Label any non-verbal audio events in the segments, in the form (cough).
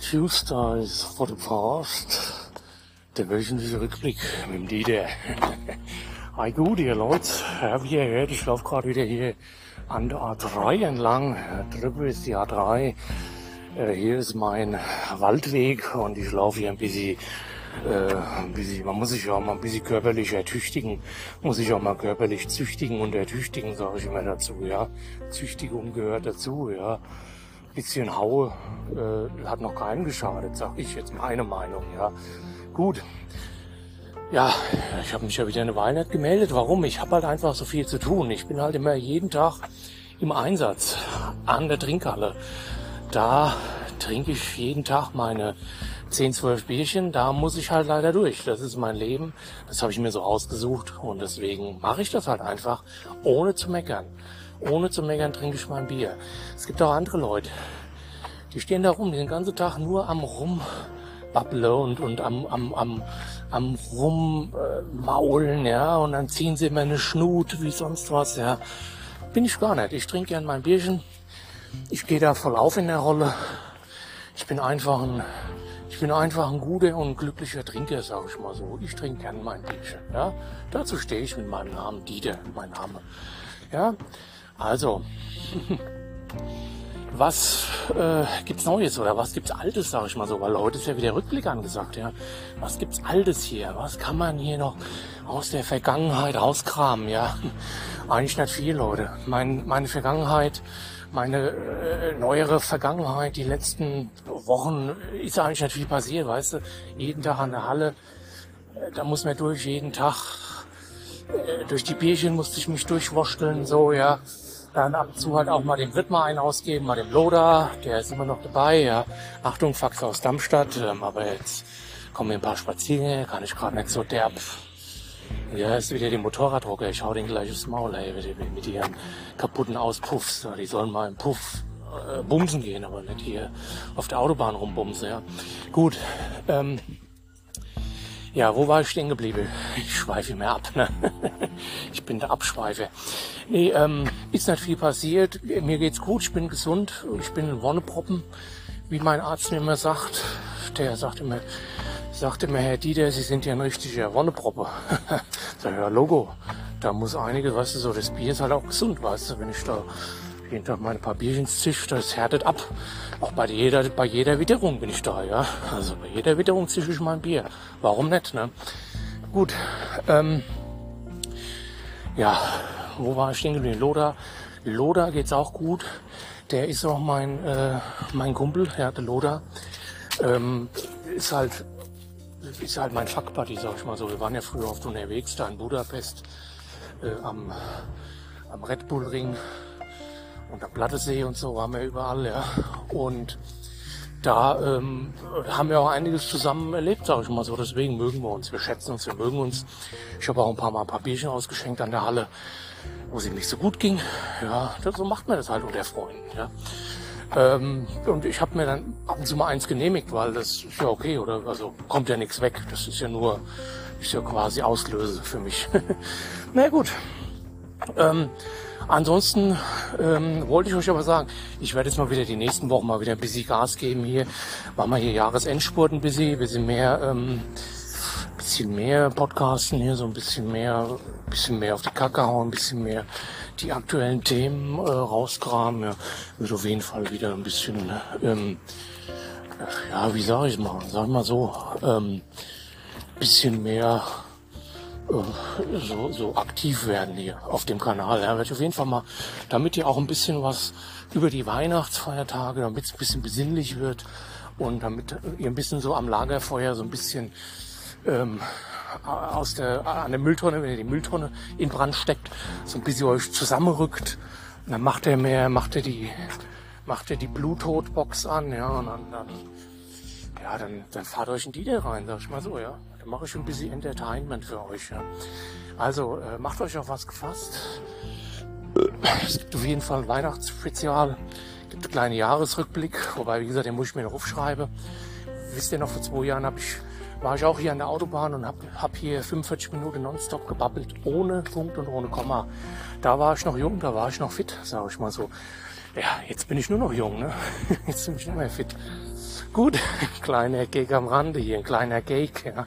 Tuesdays for the Past. Der wöchentliche Rückblick mit dem Dieter. (laughs) Hi gut, ihr Leute. Ja, wie ihr hört, ich laufe gerade wieder hier an der A3 entlang. Drüben ist die A3. Äh, hier ist mein Waldweg und ich laufe hier ein bisschen, äh, ein bisschen, man muss sich ja auch mal ein bisschen körperlich ertüchtigen, muss sich auch mal körperlich züchtigen und ertüchtigen, sage ich immer dazu, ja. Züchtigung gehört dazu, ja. Bisschen Haue äh, hat noch keinem geschadet, sag ich jetzt meine Meinung, ja. Gut. Ja, ich habe mich ja wieder eine Weile nicht gemeldet. Warum? Ich habe halt einfach so viel zu tun. Ich bin halt immer jeden Tag im Einsatz an der Trinkhalle. Da trinke ich jeden Tag meine 10, 12 Bierchen. Da muss ich halt leider durch. Das ist mein Leben. Das habe ich mir so ausgesucht. Und deswegen mache ich das halt einfach, ohne zu meckern. Ohne zu meckern trinke ich mein Bier. Es gibt auch andere Leute, die stehen da rum den ganzen Tag nur am Rum babble und, und am, am, am, am rummaulen, ja, und dann ziehen sie immer eine Schnut wie sonst was, ja. Bin ich gar nicht. Ich trinke gern mein Bierchen. Ich gehe da voll auf in der Rolle. Ich bin einfach ein, ich bin einfach ein guter und glücklicher Trinker, sag ich mal so. Ich trinke gern mein Bierchen, ja. Dazu stehe ich mit meinem Namen Dieter, mein Name. Ja, also. (laughs) was äh, gibt's Neues oder was gibt's Altes, sag ich mal so, weil heute ist ja wieder Rückblick angesagt, ja. Was gibt's Altes hier? Was kann man hier noch aus der Vergangenheit rauskramen, ja? (laughs) Eigentlich nicht viel, Leute. Mein, meine Vergangenheit, meine äh, neuere Vergangenheit, die letzten Wochen ist eigentlich nicht viel passiert, weißt du? Jeden Tag an der Halle, äh, da muss man durch, jeden Tag äh, durch die Bierchen musste ich mich durchwurschteln, so, ja dann ab und zu halt auch mal dem Wittmer einen ausgeben, mal dem Loda, der ist immer noch dabei, ja. Achtung, Fax aus Darmstadt, ähm, aber jetzt kommen ein paar Spaziergänge, kann ich gerade nicht so derb. Ja, ist wieder die Motorradrocker, ich hau den gleich aufs Maul, ey, mit, mit ihren kaputten Auspuffs, die sollen mal im Puff äh, bumsen gehen, aber nicht hier auf der Autobahn rumbumsen, ja. Gut, ähm, ja, wo war ich stehen geblieben? Ich schweife mehr ab. Ne? (laughs) Ich bin der Abschweife. Nee, ähm, ist nicht viel passiert. Mir geht's gut, ich bin gesund. Ich bin ein Wonneproppen, wie mein Arzt mir immer sagt. Der sagt immer, sagt immer, Herr Dieter, Sie sind ja ein richtiger Wonneproppe. (laughs) Sag ja, Logo. Da muss einige, weißt du, so das Bier ist halt auch gesund, weißt du, wenn ich da jeden Tag meine paar Bierchen zisch, das härtet ab. Auch bei jeder, bei jeder Witterung bin ich da, ja. Also bei jeder Witterung zische ich mein Bier. Warum nicht, ne? Gut, ähm, ja, wo war ich stehen geblieben? Loda, Loda geht's auch gut. Der ist auch mein, äh, mein Kumpel, ja, der Loda. Ähm, ist halt, ist halt mein Fuckbuddy, sag ich mal so. Wir waren ja früher oft unterwegs, da in Budapest, äh, am, am Red Bull Ring und am Plattesee und so waren wir überall, ja. Und da ähm, haben wir auch einiges zusammen erlebt, sage ich mal so. Deswegen mögen wir uns, wir schätzen uns, wir mögen uns. Ich habe auch ein paar Mal ein paar Bierchen ausgeschenkt an der Halle, wo es ihm nicht so gut ging. Ja, das, so macht man das halt unter Freunden. Ja. Ähm, und ich habe mir dann ab und zu mal eins genehmigt, weil das ist ja okay, oder? Also kommt ja nichts weg. Das ist ja nur, ist ja quasi Auslöse für mich. (laughs) Na gut. Ähm, Ansonsten ähm, wollte ich euch aber sagen, ich werde jetzt mal wieder die nächsten Wochen mal wieder ein bisschen Gas geben hier. Machen wir hier Jahresendspurt ein bisschen, bisschen mehr, ähm, bisschen mehr Podcasten hier, so ein bisschen mehr, bisschen mehr auf die Kacke hauen, ein bisschen mehr die aktuellen Themen äh, rauskramen. Ja, wird auf jeden Fall wieder ein bisschen, ähm, ja, wie sage ich mal, sag ich mal so, ähm, bisschen mehr äh, so, so aktiv werden hier auf dem Kanal. Ja, werde ich auf jeden Fall mal, damit ihr auch ein bisschen was über die Weihnachtsfeiertage, damit es ein bisschen besinnlich wird und damit ihr ein bisschen so am Lagerfeuer so ein bisschen ähm, aus der, an der Mülltonne, wenn ihr die Mülltonne in Brand steckt, so ein bisschen euch zusammenrückt. Und dann macht er mehr, macht er die, macht er die Bluetooth-Box an, ja, und dann, dann ja, dann, dann fahrt euch in die da rein, sag ich mal so, ja. Dann mache ich ein bisschen Entertainment für euch, ja. Also, äh, macht euch auf was gefasst. Es gibt auf jeden Fall ein Weihnachtsspezial. Gibt einen kleinen Jahresrückblick, wobei, wie gesagt, den muss ich mir noch aufschreiben. Wisst ihr noch, vor zwei Jahren hab ich, war ich auch hier an der Autobahn und hab, hab hier 45 Minuten nonstop gebabbelt, ohne Punkt und ohne Komma. Da war ich noch jung, da war ich noch fit, sage ich mal so. Ja, jetzt bin ich nur noch jung, ne? (laughs) Jetzt bin ich nicht mehr fit. Gut, (laughs) kleiner Gag am Rande hier, ein kleiner Gag, ja.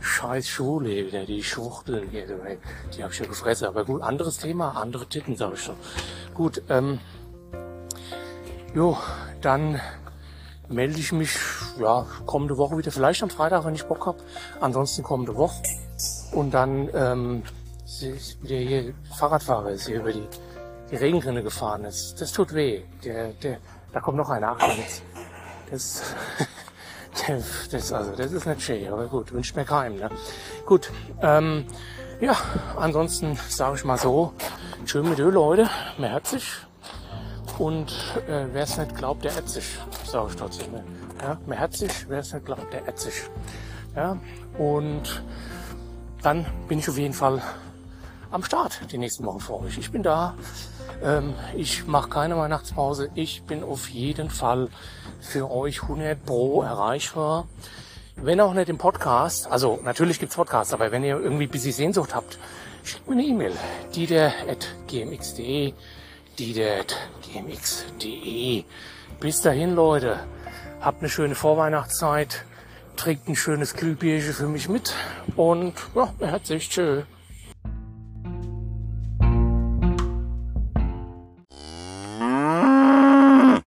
Scheiß Schule wieder, die Schwuchteln hier, die hab ich ja gefressen. Aber gut, anderes Thema, andere Titten, sag ich schon. Gut, ähm, jo, dann melde ich mich, ja, kommende Woche wieder, vielleicht am Freitag, wenn ich Bock hab. Ansonsten kommende Woche. Und dann, ähm, wieder hier Fahrradfahrer ist hier über die, die Regenrinne gefahren. Das, das tut weh. Der, der, da kommt noch einer. Jetzt. Das, (laughs) das, also, das ist nicht schön, aber gut, wünscht mir keinem. Ne? Gut, ähm, ja, ansonsten sage ich mal so, schön mit Öl, Leute, mehr herzlich. Und äh, wer es nicht glaubt, der ätzt sich, sage ich trotzdem. Ja, mehr herzlich, wer es nicht glaubt, der ätzt sich. Ja, und dann bin ich auf jeden Fall am Start die nächsten Wochen für euch. Ich bin da. Ähm, ich mache keine Weihnachtspause. Ich bin auf jeden Fall für euch 100 Pro erreichbar. Wenn auch nicht im Podcast, also natürlich gibt's Podcasts, aber wenn ihr irgendwie ein bisschen Sehnsucht habt, schickt mir eine E-Mail. dieter.gmx.de dieter.gmx.de Bis dahin, Leute. Habt eine schöne Vorweihnachtszeit. Trinkt ein schönes Kühlbierchen für mich mit. Und ja, herzlich tschö.